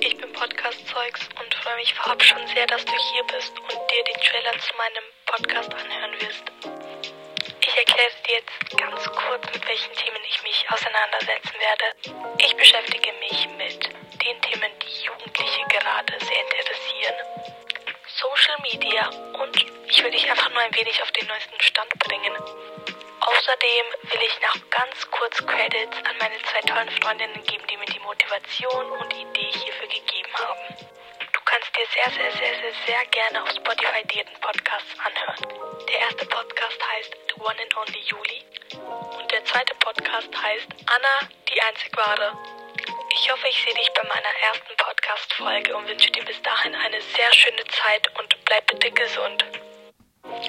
ich bin Podcast-Zeugs und freue mich vorab schon sehr, dass du hier bist und dir den Trailer zu meinem Podcast anhören wirst. Ich erkläre dir jetzt ganz kurz, mit welchen Themen ich mich auseinandersetzen werde. Ich beschäftige mich mit den Themen, die Jugendliche gerade sehr interessieren. Social Media und ich will dich einfach nur ein wenig auf den neuesten Stand bringen. Außerdem will ich noch ganz kurz Credits an meine zwei tollen Freundinnen geben, die mir die Motivation und Idee hierfür sehr, sehr, sehr, sehr, sehr gerne auf Spotify Diäten Podcasts anhören. Der erste Podcast heißt The One and Only Juli und der zweite Podcast heißt Anna, die einzig wahre. Ich hoffe, ich sehe dich bei meiner ersten Podcast-Folge und wünsche dir bis dahin eine sehr schöne Zeit und bleib bitte gesund.